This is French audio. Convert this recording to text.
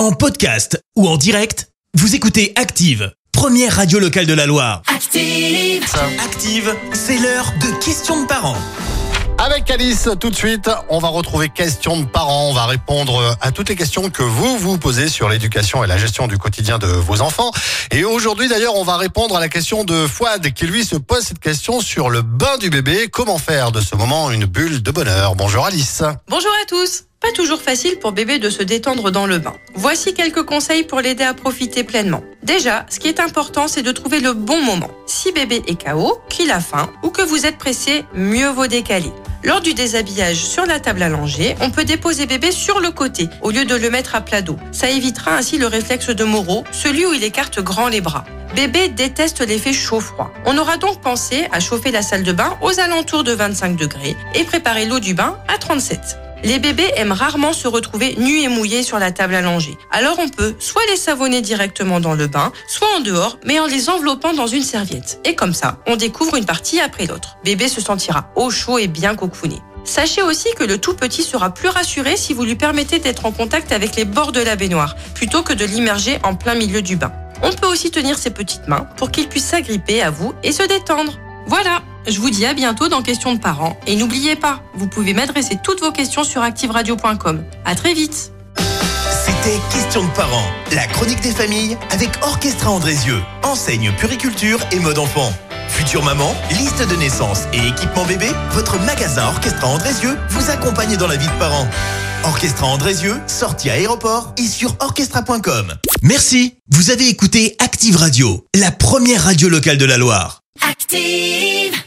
En podcast ou en direct, vous écoutez Active, première radio locale de la Loire. Active. Active, c'est l'heure de questions de parents. Avec Alice, tout de suite, on va retrouver questions de parents. On va répondre à toutes les questions que vous vous posez sur l'éducation et la gestion du quotidien de vos enfants. Et aujourd'hui, d'ailleurs, on va répondre à la question de Fouad qui lui se pose cette question sur le bain du bébé. Comment faire de ce moment une bulle de bonheur? Bonjour Alice. Bonjour à tous pas toujours facile pour bébé de se détendre dans le bain. Voici quelques conseils pour l'aider à profiter pleinement. Déjà, ce qui est important, c'est de trouver le bon moment. Si bébé est KO, qu'il a faim ou que vous êtes pressé, mieux vaut décaler. Lors du déshabillage sur la table allongée, on peut déposer bébé sur le côté au lieu de le mettre à plat dos. Ça évitera ainsi le réflexe de Moreau, celui où il écarte grand les bras. Bébé déteste l'effet chaud-froid. On aura donc pensé à chauffer la salle de bain aux alentours de 25 degrés et préparer l'eau du bain à 37. Les bébés aiment rarement se retrouver nus et mouillés sur la table allongée. Alors on peut soit les savonner directement dans le bain, soit en dehors, mais en les enveloppant dans une serviette. Et comme ça, on découvre une partie après l'autre. Bébé se sentira au chaud et bien cocooné. Sachez aussi que le tout petit sera plus rassuré si vous lui permettez d'être en contact avec les bords de la baignoire, plutôt que de l'immerger en plein milieu du bain. On peut aussi tenir ses petites mains pour qu'il puisse s'agripper à vous et se détendre. Voilà, je vous dis à bientôt dans Questions de parents. Et n'oubliez pas, vous pouvez m'adresser toutes vos questions sur activeradio.com. À très vite C'était Questions de parents, la chronique des familles avec Orchestra Andrézieux, enseigne puriculture et mode enfant. Future maman, liste de naissance et équipement bébé, votre magasin Orchestra Andrézieux vous accompagne dans la vie de parents. Orchestra Andrézieux, sortie à aéroport et sur orchestra.com. Merci, vous avez écouté Active Radio, la première radio locale de la Loire. Active.